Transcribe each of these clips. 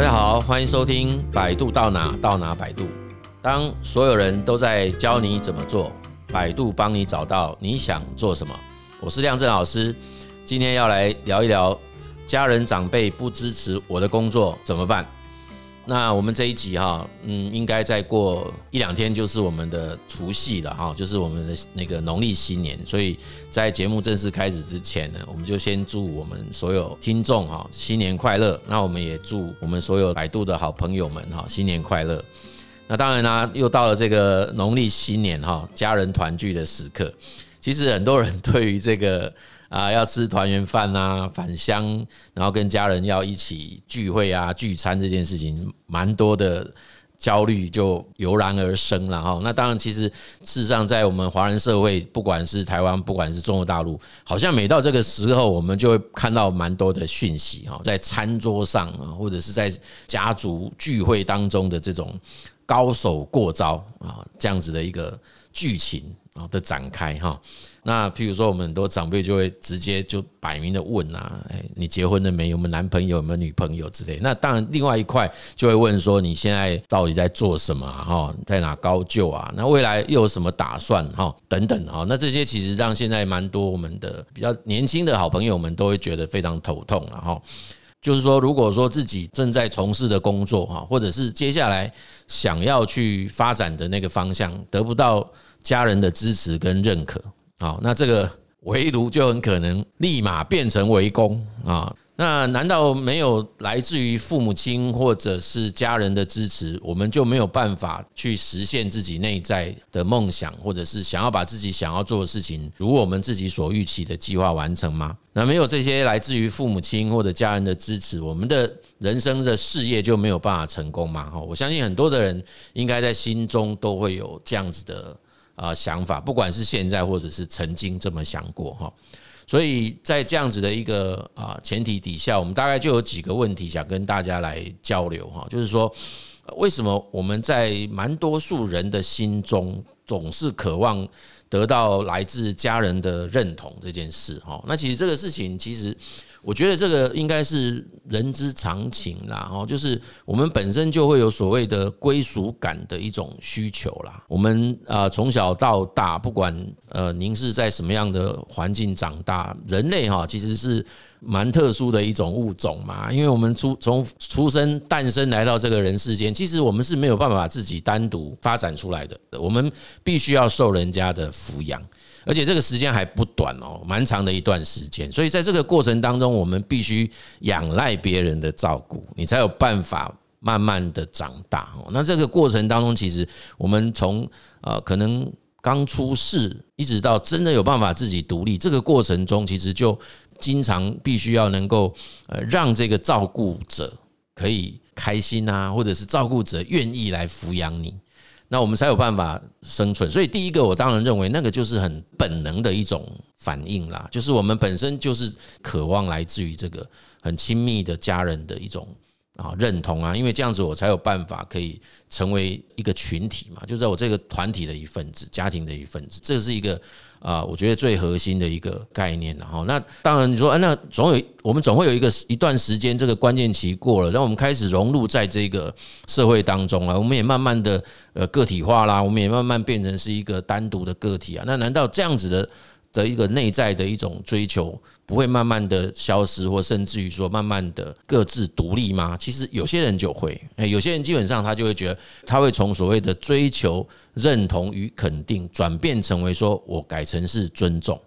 大家好，欢迎收听百度到哪到哪百度。当所有人都在教你怎么做，百度帮你找到你想做什么。我是亮正老师，今天要来聊一聊家人长辈不支持我的工作怎么办。那我们这一集哈，嗯，应该再过一两天就是我们的除夕了哈，就是我们的那个农历新年。所以在节目正式开始之前呢，我们就先祝我们所有听众哈新年快乐。那我们也祝我们所有百度的好朋友们哈新年快乐。那当然啦，又到了这个农历新年哈，家人团聚的时刻。其实很多人对于这个。啊，要吃团圆饭啊，返乡，然后跟家人要一起聚会啊，聚餐这件事情，蛮多的焦虑就油然而生了哈。那当然，其实事实上，在我们华人社会，不管是台湾，不管是中国大陆，好像每到这个时候，我们就会看到蛮多的讯息哈，在餐桌上啊，或者是在家族聚会当中的这种高手过招啊，这样子的一个剧情啊的展开哈。那譬如说，我们很多长辈就会直接就摆明的问啊，哎，你结婚了没有？没有男朋友？有没有女朋友之类？那当然，另外一块就会问说，你现在到底在做什么？哈，在哪高就啊？那未来又有什么打算？哈，等等啊。那这些其实让现在蛮多我们的比较年轻的好朋友们都会觉得非常头痛了哈。就是说，如果说自己正在从事的工作哈，或者是接下来想要去发展的那个方向得不到家人的支持跟认可。好，那这个围炉就很可能立马变成围攻啊！那难道没有来自于父母亲或者是家人的支持，我们就没有办法去实现自己内在的梦想，或者是想要把自己想要做的事情，如我们自己所预期的计划完成吗？那没有这些来自于父母亲或者家人的支持，我们的人生的事业就没有办法成功吗？哈，我相信很多的人应该在心中都会有这样子的。啊，想法不管是现在或者是曾经这么想过哈，所以在这样子的一个啊前提底下，我们大概就有几个问题想跟大家来交流哈，就是说为什么我们在蛮多数人的心中总是渴望得到来自家人的认同这件事哈？那其实这个事情其实。我觉得这个应该是人之常情啦，哦，就是我们本身就会有所谓的归属感的一种需求啦。我们啊从小到大，不管呃您是在什么样的环境长大，人类哈其实是蛮特殊的一种物种嘛，因为我们出从出生诞生来到这个人世间，其实我们是没有办法自己单独发展出来的，我们必须要受人家的抚养。而且这个时间还不短哦，蛮长的一段时间。所以在这个过程当中，我们必须仰赖别人的照顾，你才有办法慢慢的长大哦。那这个过程当中，其实我们从呃可能刚出世，一直到真的有办法自己独立，这个过程中，其实就经常必须要能够呃让这个照顾者可以开心啊，或者是照顾者愿意来抚养你。那我们才有办法生存，所以第一个，我当然认为那个就是很本能的一种反应啦，就是我们本身就是渴望来自于这个很亲密的家人的一种啊认同啊，因为这样子我才有办法可以成为一个群体嘛，就在我这个团体的一份子，家庭的一份子，这是一个。啊，我觉得最核心的一个概念，然后那当然你说，那总有我们总会有一个一段时间，这个关键期过了，让我们开始融入在这个社会当中了，我们也慢慢的呃个体化啦，我们也慢慢变成是一个单独的个体啊，那难道这样子的？的一个内在的一种追求，不会慢慢的消失，或甚至于说慢慢的各自独立吗？其实有些人就会，有些人基本上他就会觉得，他会从所谓的追求认同与肯定，转变成为说我改成是尊重，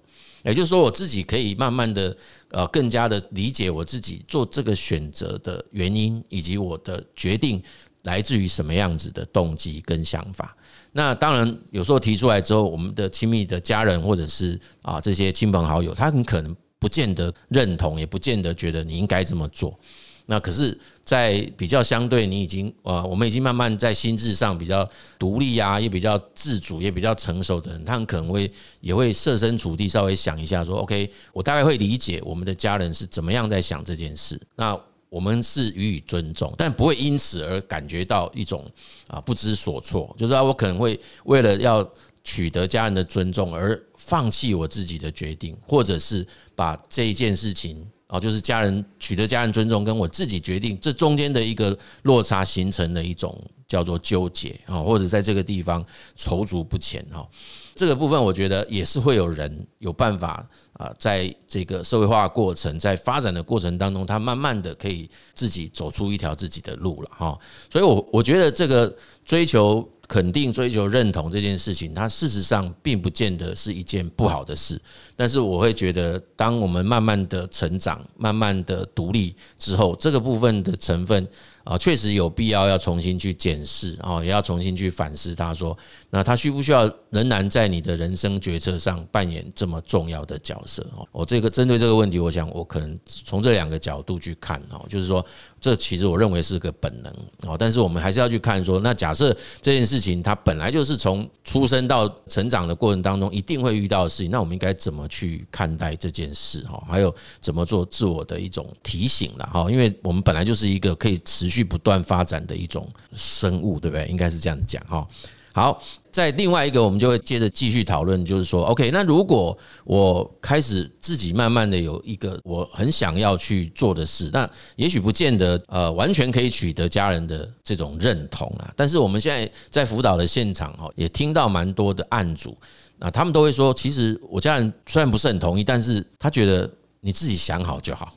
也就是说我自己可以慢慢的呃更加的理解我自己做这个选择的原因，以及我的决定来自于什么样子的动机跟想法。那当然，有时候提出来之后，我们的亲密的家人或者是啊这些亲朋好友，他很可能不见得认同，也不见得觉得你应该这么做。那可是，在比较相对，你已经呃，我们已经慢慢在心智上比较独立啊，也比较自主，也比较成熟的人，他很可能会也会设身处地稍微想一下，说 OK，我大概会理解我们的家人是怎么样在想这件事。那我们是予以尊重，但不会因此而感觉到一种啊不知所措。就是说，我可能会为了要取得家人的尊重而放弃我自己的决定，或者是把这一件事情哦，就是家人取得家人尊重，跟我自己决定这中间的一个落差，形成了一种叫做纠结啊，或者在这个地方踌躇不前哈。这个部分我觉得也是会有人有办法啊，在这个社会化过程，在发展的过程当中，他慢慢的可以自己走出一条自己的路了哈。所以，我我觉得这个追求。肯定追求认同这件事情，它事实上并不见得是一件不好的事。但是我会觉得，当我们慢慢的成长、慢慢的独立之后，这个部分的成分。啊，确实有必要要重新去检视啊，也要重新去反思。他说，那他需不需要仍然在你的人生决策上扮演这么重要的角色？哦，我这个针对这个问题，我想我可能从这两个角度去看哦，就是说，这其实我认为是个本能哦，但是我们还是要去看说，那假设这件事情它本来就是从出生到成长的过程当中一定会遇到的事情，那我们应该怎么去看待这件事？哈，还有怎么做自我的一种提醒了哈，因为我们本来就是一个可以持。去不断发展的一种生物，对不对？应该是这样讲哈。好，在另外一个，我们就会接着继续讨论，就是说，OK，那如果我开始自己慢慢的有一个我很想要去做的事，那也许不见得呃完全可以取得家人的这种认同啊。但是我们现在在辅导的现场哈，也听到蛮多的案主啊，他们都会说，其实我家人虽然不是很同意，但是他觉得你自己想好就好。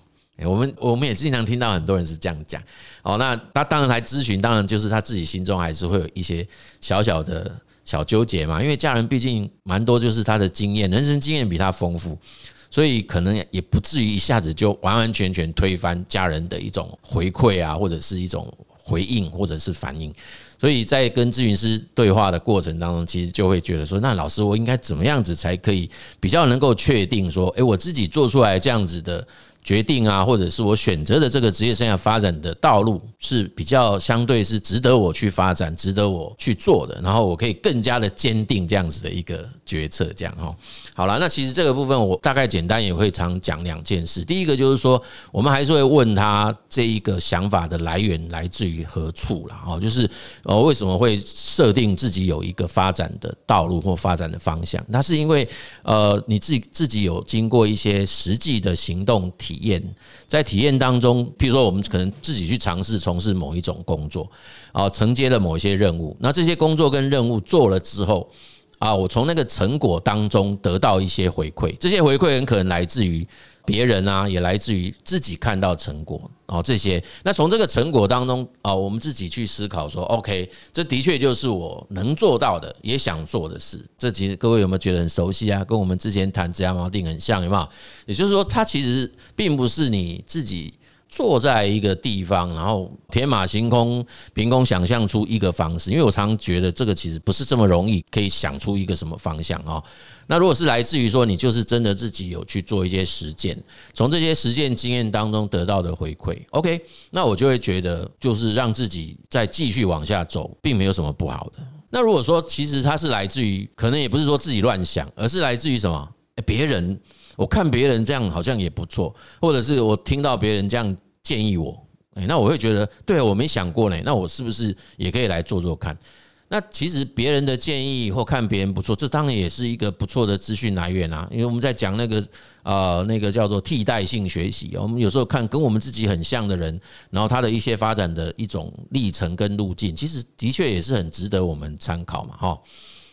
我们我们也经常听到很多人是这样讲，哦，那他当然来咨询，当然就是他自己心中还是会有一些小小的小纠结嘛，因为家人毕竟蛮多，就是他的经验，人生经验比他丰富，所以可能也不至于一下子就完完全全推翻家人的一种回馈啊，或者是一种回应，或者是反应，所以在跟咨询师对话的过程当中，其实就会觉得说，那老师我应该怎么样子才可以比较能够确定说，诶，我自己做出来这样子的。决定啊，或者是我选择的这个职业生涯发展的道路是比较相对是值得我去发展、值得我去做的，然后我可以更加的坚定这样子的一个决策，这样哈。好了，那其实这个部分我大概简单也会常讲两件事。第一个就是说，我们还是会问他这一个想法的来源来自于何处了。哦，就是呃为什么会设定自己有一个发展的道路或发展的方向？那是因为呃你自己自己有经过一些实际的行动体。体验在体验当中，譬如说我们可能自己去尝试从事某一种工作，啊，承接了某一些任务。那这些工作跟任务做了之后，啊，我从那个成果当中得到一些回馈，这些回馈很可能来自于。别人啊，也来自于自己看到成果哦，这些。那从这个成果当中啊，我们自己去思考说，OK，这的确就是我能做到的，也想做的事。这其实各位有没有觉得很熟悉啊？跟我们之前谈职涯锚定很像，有没有？也就是说，它其实并不是你自己。坐在一个地方，然后天马行空，凭空想象出一个方式。因为我常觉得这个其实不是这么容易可以想出一个什么方向啊。那如果是来自于说你就是真的自己有去做一些实践，从这些实践经验当中得到的回馈，OK，那我就会觉得就是让自己再继续往下走，并没有什么不好的。那如果说其实它是来自于，可能也不是说自己乱想，而是来自于什么？别人。我看别人这样好像也不错，或者是我听到别人这样建议我，诶，那我会觉得，对，我没想过呢，那我是不是也可以来做做看？那其实别人的建议或看别人不错，这当然也是一个不错的资讯来源啊。因为我们在讲那个呃那个叫做替代性学习，我们有时候看跟我们自己很像的人，然后他的一些发展的一种历程跟路径，其实的确也是很值得我们参考嘛，哈。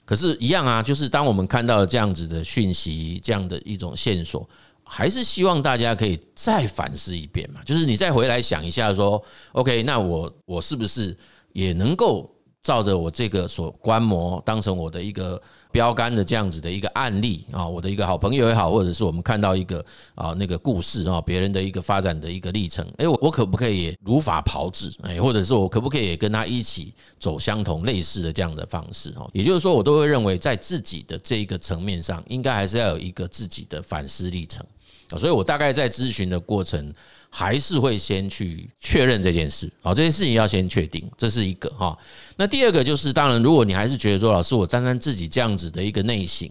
可是，一样啊，就是当我们看到了这样子的讯息，这样的一种线索，还是希望大家可以再反思一遍嘛。就是你再回来想一下，说，OK，那我我是不是也能够？照着我这个所观摩，当成我的一个标杆的这样子的一个案例啊，我的一个好朋友也好，或者是我们看到一个啊那个故事啊，别人的一个发展的一个历程，哎，我我可不可以如法炮制？哎，或者是我可不可以也跟他一起走相同类似的这样的方式？哦，也就是说，我都会认为在自己的这一个层面上，应该还是要有一个自己的反思历程。所以我大概在咨询的过程，还是会先去确认这件事，好，这件事情要先确定，这是一个哈。那第二个就是，当然，如果你还是觉得说，老师，我单单自己这样子的一个内心，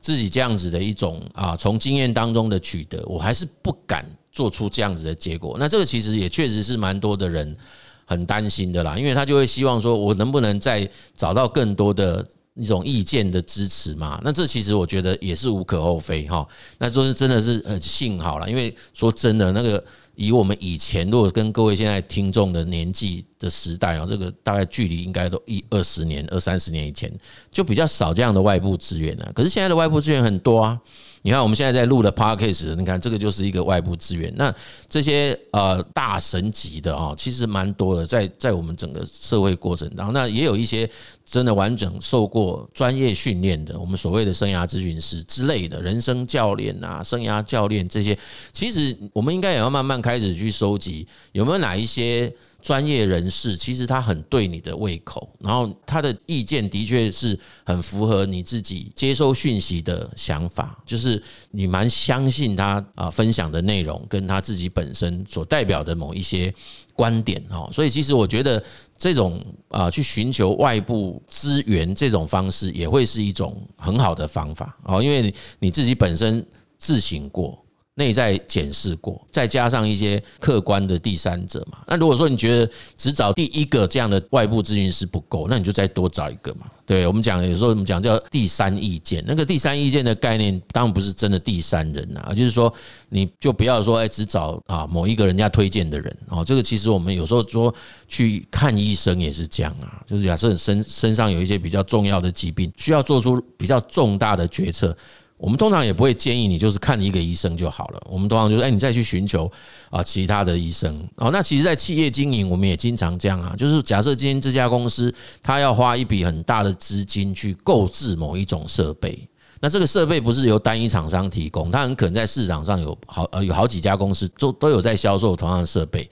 自己这样子的一种啊，从经验当中的取得，我还是不敢做出这样子的结果。那这个其实也确实是蛮多的人很担心的啦，因为他就会希望说，我能不能再找到更多的一种意见的支持嘛。那这其实我觉得也是无可厚非哈。那说是真的是很幸好了，因为说真的那个。以我们以前，如果跟各位现在听众的年纪的时代啊，这个大概距离应该都一二十年、二三十年以前，就比较少这样的外部资源了。可是现在的外部资源很多啊。你看我们现在在录的 Podcast，你看这个就是一个外部资源。那这些呃大神级的啊，其实蛮多的，在在我们整个社会过程当中，那也有一些真的完整受过专业训练的，我们所谓的生涯咨询师之类的人生教练啊、生涯教练这些，其实我们应该也要慢慢开始去收集，有没有哪一些。专业人士其实他很对你的胃口，然后他的意见的确是很符合你自己接收讯息的想法，就是你蛮相信他啊分享的内容跟他自己本身所代表的某一些观点哦，所以其实我觉得这种啊去寻求外部资源这种方式也会是一种很好的方法哦，因为你自己本身自省过。内在检视过，再加上一些客观的第三者嘛。那如果说你觉得只找第一个这样的外部咨询师不够，那你就再多找一个嘛。对我们讲，有时候我们讲叫第三意见。那个第三意见的概念，当然不是真的第三人呐，就是说，你就不要说哎，只找啊某一个人家推荐的人哦。这个其实我们有时候说去看医生也是这样啊，就是假设身身上有一些比较重要的疾病，需要做出比较重大的决策。我们通常也不会建议你就是看一个医生就好了。我们通常就是，哎，你再去寻求啊其他的医生。哦，那其实，在企业经营，我们也经常这样啊，就是假设今天这家公司它要花一笔很大的资金去购置某一种设备，那这个设备不是由单一厂商提供，它很可能在市场上有好呃有好几家公司都都有在销售同样的设备。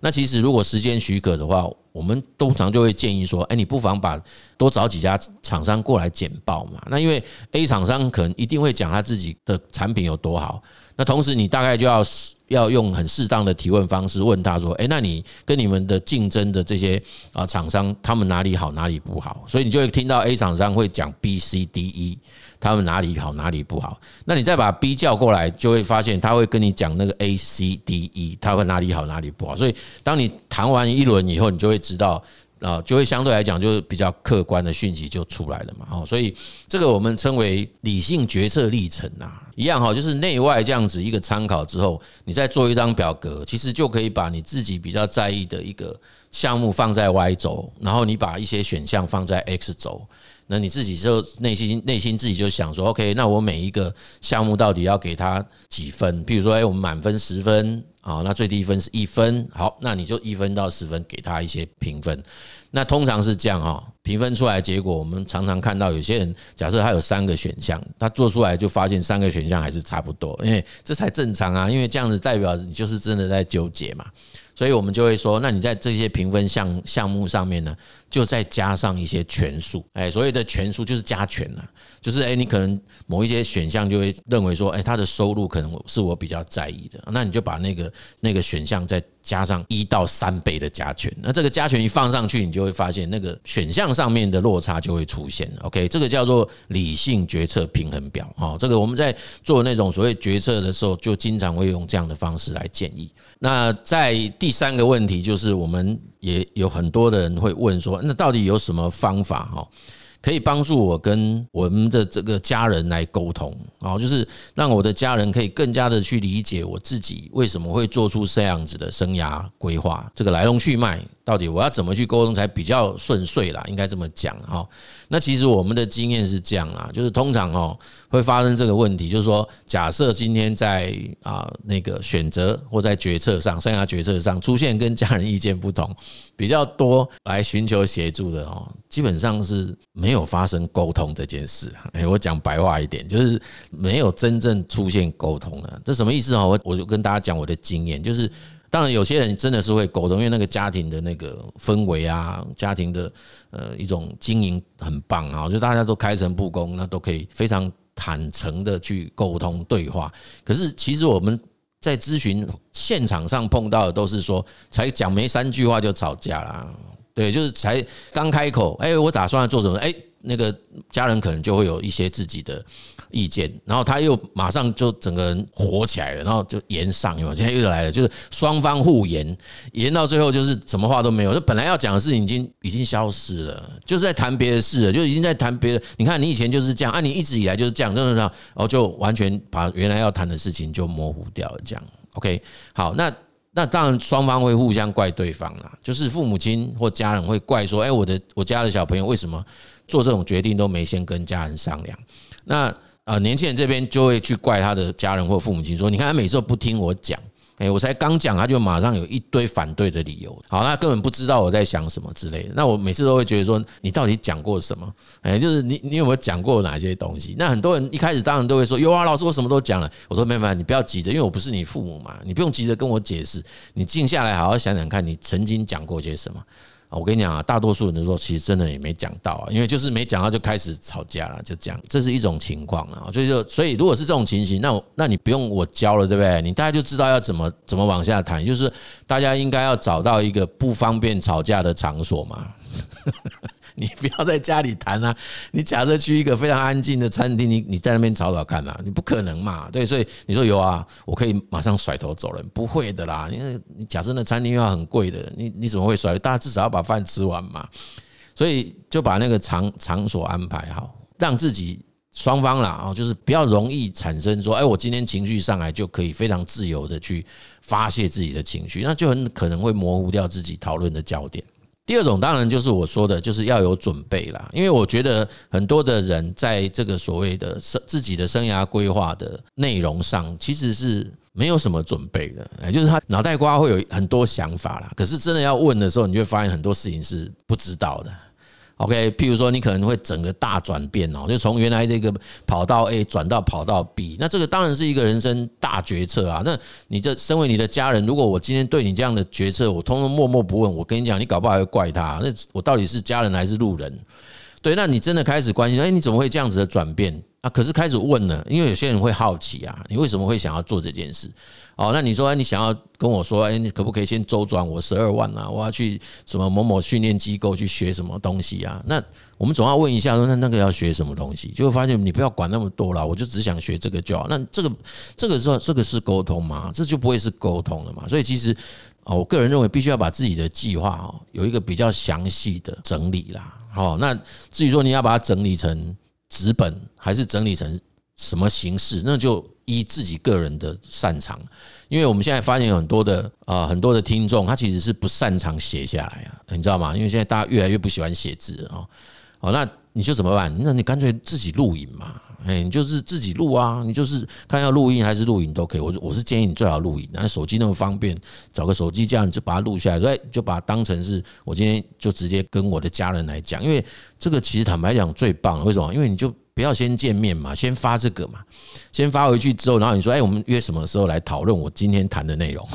那其实如果时间许可的话，我们通常就会建议说，哎，你不妨把多找几家厂商过来简报嘛。那因为 A 厂商可能一定会讲他自己的产品有多好，那同时你大概就要要用很适当的提问方式问他说，哎，那你跟你们的竞争的这些啊厂商，他们哪里好，哪里不好？所以你就会听到 A 厂商会讲 B、C、D、E。他们哪里好，哪里不好？那你再把 B 叫过来，就会发现他会跟你讲那个 A、C、D、E，他会哪里好，哪里不好。所以当你谈完一轮以后，你就会知道啊，就会相对来讲就是比较客观的讯息就出来了嘛。哦，所以这个我们称为理性决策历程啊，一样哈，就是内外这样子一个参考之后，你再做一张表格，其实就可以把你自己比较在意的一个项目放在 Y 轴，然后你把一些选项放在 X 轴。那你自己就内心内心自己就想说，OK，那我每一个项目到底要给他几分？比如说，哎，我们满分十分啊，那最低分是一分，好，那你就一分到十分给他一些评分。那通常是这样哈，评分出来结果，我们常常看到有些人，假设他有三个选项，他做出来就发现三个选项还是差不多，因为这才正常啊，因为这样子代表你就是真的在纠结嘛。所以我们就会说，那你在这些评分项项目上面呢，就再加上一些权数，哎，所谓的权数就是加权了，就是哎，你可能某一些选项就会认为说，哎，他的收入可能是我比较在意的，那你就把那个那个选项再加上一到三倍的加权，那这个加权一放上去，你就会发现那个选项上面的落差就会出现。OK，这个叫做理性决策平衡表，哦，这个我们在做那种所谓决策的时候，就经常会用这样的方式来建议。那在第三个问题，就是我们也有很多的人会问说，那到底有什么方法哈，可以帮助我跟我们的这个家人来沟通啊，就是让我的家人可以更加的去理解我自己为什么会做出这样子的生涯规划，这个来龙去脉。到底我要怎么去沟通才比较顺遂啦？应该这么讲哈。那其实我们的经验是这样啦，就是通常哦会发生这个问题，就是说假设今天在啊那个选择或在决策上，生涯决策上出现跟家人意见不同比较多来寻求协助的哦，基本上是没有有发生沟通这件事。哎，我讲白话一点，就是没有真正出现沟通了。这什么意思啊？我我就跟大家讲我的经验，就是。当然，有些人真的是会沟通，因为那个家庭的那个氛围啊，家庭的呃一种经营很棒啊，就大家都开诚布公，那都可以非常坦诚的去沟通对话。可是，其实我们在咨询现场上碰到的都是说，才讲没三句话就吵架啦。对，就是才刚开口，哎，我打算要做什么？哎。那个家人可能就会有一些自己的意见，然后他又马上就整个人火起来了，然后就延上，有没有？现在又来了，就是双方互延，延到最后就是什么话都没有。就本来要讲的事情已经已经消失了，就是在谈别的事了，就已经在谈别的。你看你以前就是这样，啊，你一直以来就是这样，真的是，然后就完全把原来要谈的事情就模糊掉了，这样。OK，好，那。那当然，双方会互相怪对方啦，就是父母亲或家人会怪说：“哎，我的我家的小朋友为什么做这种决定都没先跟家人商量？”那呃，年轻人这边就会去怪他的家人或父母亲说：“你看他每次都不听我讲。”哎，我才刚讲，他就马上有一堆反对的理由。好，他根本不知道我在想什么之类的。那我每次都会觉得说，你到底讲过什么？哎，就是你你有没有讲过哪些东西？那很多人一开始当然都会说，有啊，老师我什么都讲了。我说没办法，你不要急着，因为我不是你父母嘛，你不用急着跟我解释，你静下来好好想想看，你曾经讲过些什么。我跟你讲啊，大多数人都说，其实真的也没讲到啊，因为就是没讲到就开始吵架了，就这样，这是一种情况啊。所以就所以，如果是这种情形，那我那你不用我教了，对不对？你大家就知道要怎么怎么往下谈，就是大家应该要找到一个不方便吵架的场所嘛。你不要在家里谈啊！你假设去一个非常安静的餐厅，你你在那边吵吵看啊，你不可能嘛？对，所以你说有啊，我可以马上甩头走人，不会的啦。因为你假设那餐厅要很贵的，你你怎么会甩？大家至少要把饭吃完嘛。所以就把那个场场所安排好，让自己双方啦啊，就是比较容易产生说，哎，我今天情绪上来就可以非常自由的去发泄自己的情绪，那就很可能会模糊掉自己讨论的焦点。第二种当然就是我说的，就是要有准备啦。因为我觉得很多的人在这个所谓的生自己的生涯规划的内容上，其实是没有什么准备的，也就是他脑袋瓜会有很多想法啦，可是真的要问的时候，你会发现很多事情是不知道的。OK，譬如说你可能会整个大转变哦，就从原来这个跑道 A 转到跑道 B，那这个当然是一个人生大决策啊。那你这身为你的家人，如果我今天对你这样的决策，我通通默默不问，我跟你讲，你搞不好还会怪他。那我到底是家人还是路人？对，那你真的开始关心，哎，你怎么会这样子的转变啊？可是开始问了，因为有些人会好奇啊，你为什么会想要做这件事？哦，那你说你想要跟我说，哎，你可不可以先周转我十二万啊？我要去什么某某训练机构去学什么东西啊？那我们总要问一下，说那那个要学什么东西？就会发现你不要管那么多了，我就只想学这个就好。那这个这个时候这个是沟通吗？这就不会是沟通了嘛？所以其实啊，我个人认为必须要把自己的计划哦有一个比较详细的整理啦。好，那至于说你要把它整理成纸本，还是整理成什么形式，那就。依自己个人的擅长，因为我们现在发现有很多的啊，很多的听众，他其实是不擅长写下来啊，你知道吗？因为现在大家越来越不喜欢写字啊，哦，那你就怎么办？那你干脆自己录影嘛，哎，你就是自己录啊，你就是看要录音还是录影都可以。我我是建议你最好录影，那手机那么方便，找个手机这样你就把它录下来，对，就把它当成是我今天就直接跟我的家人来讲，因为这个其实坦白讲最棒，为什么？因为你就。不要先见面嘛，先发这个嘛，先发回去之后，然后你说，哎，我们约什么时候来讨论我今天谈的内容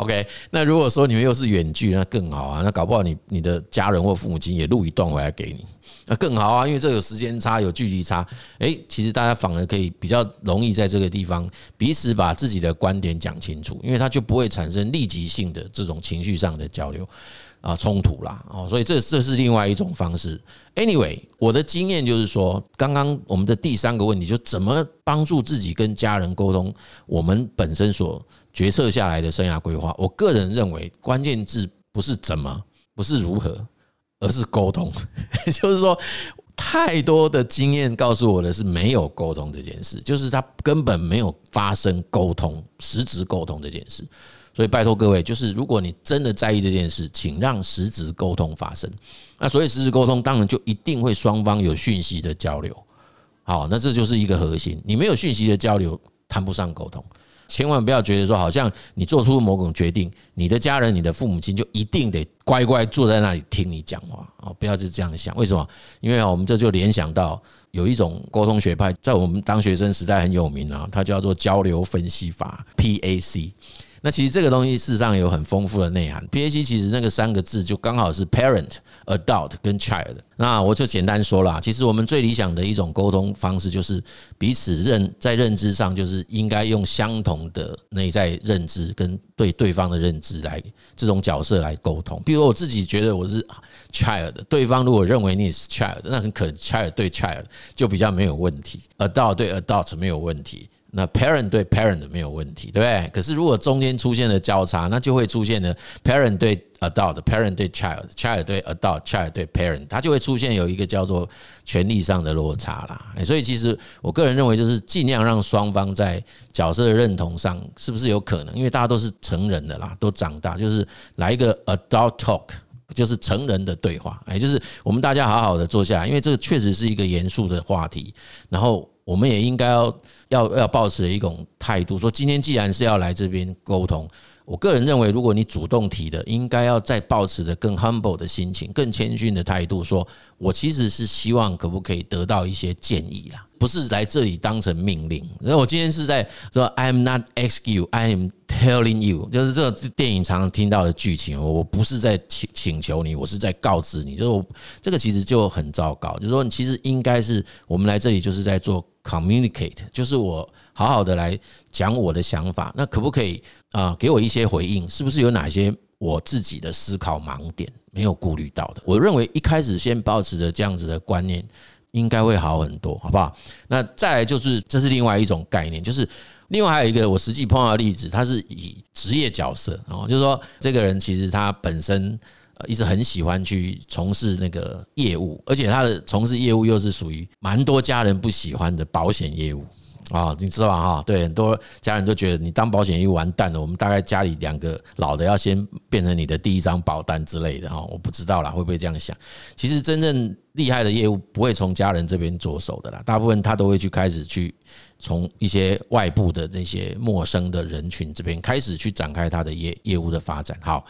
？OK，那如果说你们又是远距，那更好啊，那搞不好你你的家人或父母亲也录一段回来给你，那更好啊，因为这有时间差，有距离差，哎，其实大家反而可以比较容易在这个地方彼此把自己的观点讲清楚，因为它就不会产生立即性的这种情绪上的交流。啊，冲突啦，哦，所以这这是另外一种方式。Anyway，我的经验就是说，刚刚我们的第三个问题，就怎么帮助自己跟家人沟通我们本身所决策下来的生涯规划。我个人认为，关键字不是怎么，不是如何，而是沟通。就是说，太多的经验告诉我的是没有沟通这件事，就是他根本没有发生沟通，实质沟通这件事。所以拜托各位，就是如果你真的在意这件事，请让实质沟通发生。那所以实质沟通，当然就一定会双方有讯息的交流。好，那这就是一个核心。你没有讯息的交流，谈不上沟通。千万不要觉得说，好像你做出某种决定，你的家人、你的父母亲就一定得乖乖坐在那里听你讲话啊！不要是这样想。为什么？因为，我们这就联想到有一种沟通学派，在我们当学生时代很有名啊，它叫做交流分析法 （PAC）。那其实这个东西事实上有很丰富的内涵。PAC 其实那个三个字就刚好是 parent、adult 跟 child。那我就简单说了，其实我们最理想的一种沟通方式就是彼此认在认知上，就是应该用相同的内在认知跟对对方的认知来这种角色来沟通。比如我自己觉得我是 child，对方如果认为你是 child，那很可能 child 对 child 就比较没有问题，adult 对 adult 没有问题。那 parent 对 parent 没有问题，对不对？可是如果中间出现了交叉，那就会出现了 parent 对 adult，parent 对 child，child 对 adult，child 对 parent，它就会出现有一个叫做权力上的落差啦。所以其实我个人认为，就是尽量让双方在角色的认同上，是不是有可能？因为大家都是成人的啦，都长大，就是来一个 adult talk，就是成人的对话，哎，就是我们大家好好的坐下来，因为这个确实是一个严肃的话题，然后。我们也应该要要要保持一种态度，说今天既然是要来这边沟通，我个人认为，如果你主动提的，应该要再保持的更 humble 的心情，更谦逊的态度，说我其实是希望可不可以得到一些建议啦，不是来这里当成命令。然后我今天是在说，I'm not asking you, I am telling you，就是这个电影常常听到的剧情。我不是在请请求你，我是在告知你。就这个其实就很糟糕，就是说你其实应该是我们来这里就是在做。Communicate 就是我好好的来讲我的想法，那可不可以啊？给我一些回应，是不是有哪些我自己的思考盲点没有顾虑到的？我认为一开始先保持着这样子的观念，应该会好很多，好不好？那再来就是这是另外一种概念，就是另外还有一个我实际碰到的例子，他是以职业角色哦，就是说这个人其实他本身。一直很喜欢去从事那个业务，而且他的从事业务又是属于蛮多家人不喜欢的保险业务啊，你知道？哈，对，很多家人都觉得你当保险业完蛋了，我们大概家里两个老的要先变成你的第一张保单之类的哈，我不知道啦，会不会这样想？其实真正厉害的业务不会从家人这边着手的啦，大部分他都会去开始去。从一些外部的那些陌生的人群这边开始去展开他的业业务的发展。好，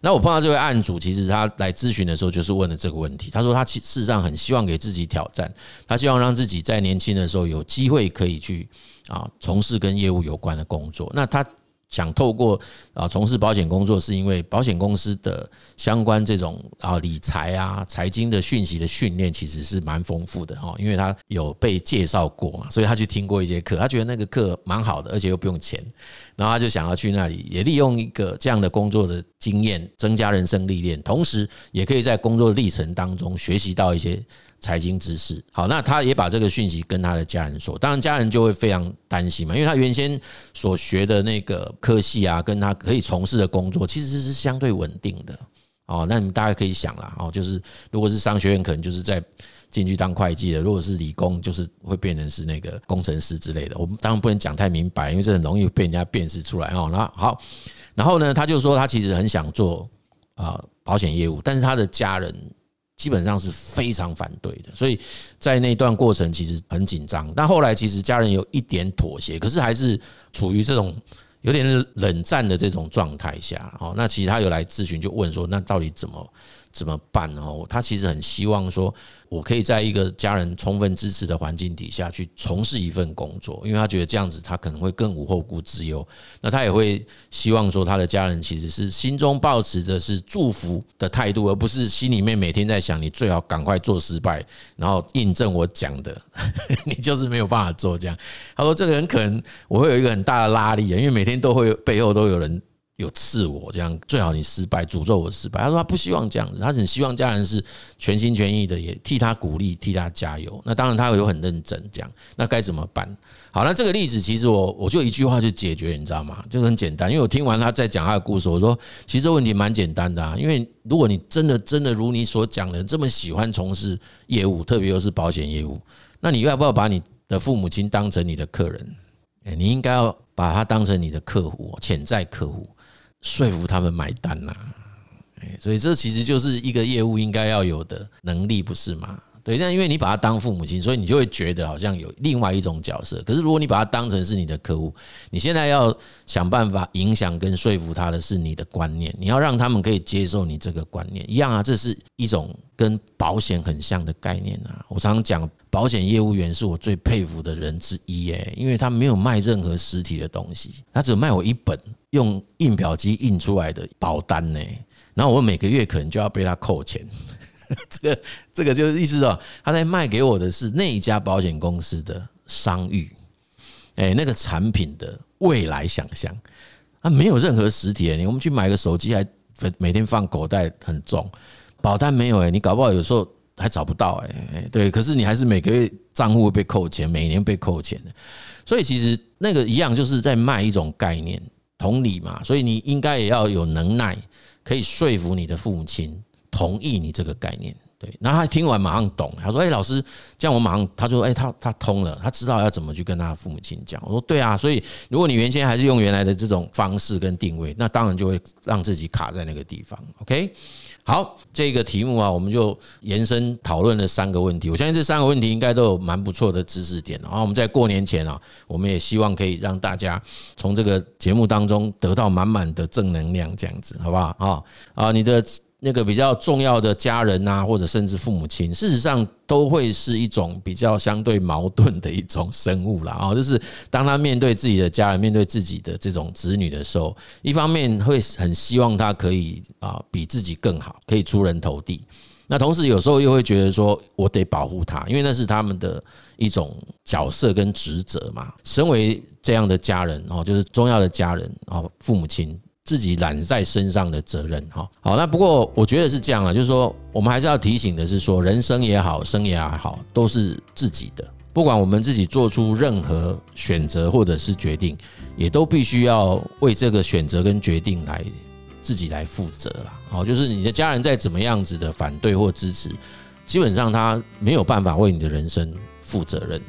那我碰到这位案主，其实他来咨询的时候就是问了这个问题。他说他其事实上很希望给自己挑战，他希望让自己在年轻的时候有机会可以去啊从事跟业务有关的工作。那他。想透过啊从事保险工作，是因为保险公司的相关这种啊理财啊财经的讯息的训练其实是蛮丰富的哈，因为他有被介绍过嘛，所以他去听过一节课，他觉得那个课蛮好的，而且又不用钱，然后他就想要去那里，也利用一个这样的工作的经验，增加人生历练，同时也可以在工作历程当中学习到一些。财经知识，好，那他也把这个讯息跟他的家人说，当然家人就会非常担心嘛，因为他原先所学的那个科系啊，跟他可以从事的工作其实是相对稳定的哦。那你们大家可以想啦，哦，就是如果是商学院，可能就是在进去当会计的；如果是理工，就是会变成是那个工程师之类的。我们当然不能讲太明白，因为这很容易被人家辨识出来哦。那好，然后呢，他就说他其实很想做啊保险业务，但是他的家人。基本上是非常反对的，所以在那段过程其实很紧张。但后来其实家人有一点妥协，可是还是处于这种有点冷战的这种状态下。哦，那其实他有来咨询，就问说，那到底怎么？怎么办哦？他其实很希望说，我可以在一个家人充分支持的环境底下去从事一份工作，因为他觉得这样子他可能会更无后顾之忧。那他也会希望说，他的家人其实是心中抱持的是祝福的态度，而不是心里面每天在想你最好赶快做失败，然后印证我讲的，你就是没有办法做这样。他说这个很可能我会有一个很大的拉力，因为每天都会背后都有人。有刺我这样，最好你失败，诅咒我失败。他说他不希望这样子，他很希望家人是全心全意的，也替他鼓励，替他加油。那当然他会有很认真这样，那该怎么办？好，那这个例子其实我我就一句话就解决，你知道吗？就很简单，因为我听完他在讲他的故事，我说其实问题蛮简单的啊。因为如果你真的真的如你所讲的这么喜欢从事业务，特别又是保险业务，那你要不要把你的父母亲当成你的客人？诶，你应该要把他当成你的客户，潜在客户。说服他们买单呐，所以这其实就是一个业务应该要有的能力，不是吗？对，但因为你把他当父母亲，所以你就会觉得好像有另外一种角色。可是如果你把他当成是你的客户，你现在要想办法影响跟说服他的是你的观念，你要让他们可以接受你这个观念一样啊。这是一种跟保险很像的概念啊。我常常讲，保险业务员是我最佩服的人之一诶，因为他没有卖任何实体的东西，他只卖我一本用印表机印出来的保单呢。然后我每个月可能就要被他扣钱。这个这个就是意思哦，他在卖给我的是那一家保险公司的商誉，哎，那个产品的未来想象，啊，没有任何实体诶，你我们去买个手机还每天放口袋很重，保单没有诶，你搞不好有时候还找不到诶，对，可是你还是每个月账户被扣钱，每年被扣钱，所以其实那个一样就是在卖一种概念，同理嘛，所以你应该也要有能耐，可以说服你的父母亲。同意你这个概念，对，然后他听完马上懂，他说：“哎，老师，这样我马上，他说，哎，他他通了，他知道要怎么去跟他父母亲讲。”我说：“对啊，所以如果你原先还是用原来的这种方式跟定位，那当然就会让自己卡在那个地方。”OK，好，这个题目啊，我们就延伸讨论了三个问题。我相信这三个问题应该都有蛮不错的知识点。然后我们在过年前啊，我们也希望可以让大家从这个节目当中得到满满的正能量，这样子，好不好？啊啊，你的。那个比较重要的家人呐，或者甚至父母亲，事实上都会是一种比较相对矛盾的一种生物啦。啊，就是当他面对自己的家人，面对自己的这种子女的时候，一方面会很希望他可以啊比自己更好，可以出人头地。那同时有时候又会觉得说，我得保护他，因为那是他们的一种角色跟职责嘛。身为这样的家人哦，就是重要的家人哦，父母亲。自己揽在身上的责任，哈，好，那不过我觉得是这样啊，就是说，我们还是要提醒的是说，人生也好，生也好，都是自己的。不管我们自己做出任何选择或者是决定，也都必须要为这个选择跟决定来自己来负责啦。好，就是你的家人再怎么样子的反对或支持，基本上他没有办法为你的人生负责任。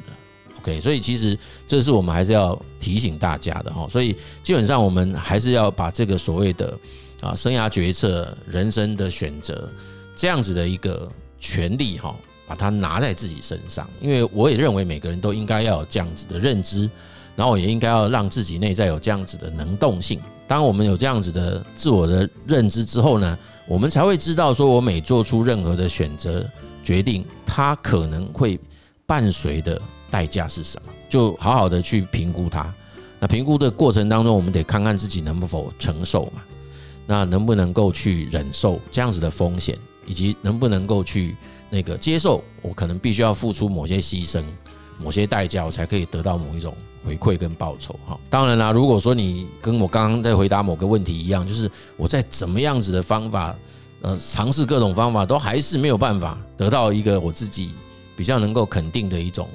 对所以其实这是我们还是要提醒大家的哈。所以基本上我们还是要把这个所谓的啊生涯决策、人生的选择这样子的一个权利哈，把它拿在自己身上。因为我也认为每个人都应该要有这样子的认知，然后也应该要让自己内在有这样子的能动性。当我们有这样子的自我的认知之后呢，我们才会知道说，我每做出任何的选择决定，它可能会伴随的。代价是什么？就好好的去评估它。那评估的过程当中，我们得看看自己能否承受嘛。那能不能够去忍受这样子的风险，以及能不能够去那个接受，我可能必须要付出某些牺牲、某些代价，我才可以得到某一种回馈跟报酬。哈，当然啦，如果说你跟我刚刚在回答某个问题一样，就是我在怎么样子的方法，呃，尝试各种方法，都还是没有办法得到一个我自己比较能够肯定的一种。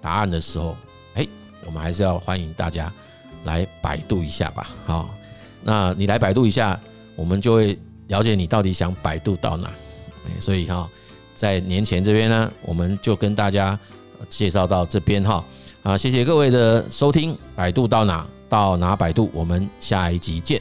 答案的时候，哎，我们还是要欢迎大家来百度一下吧。好，那你来百度一下，我们就会了解你到底想百度到哪。所以哈，在年前这边呢，我们就跟大家介绍到这边哈。啊，谢谢各位的收听，百度到哪到哪百度，我们下一集见。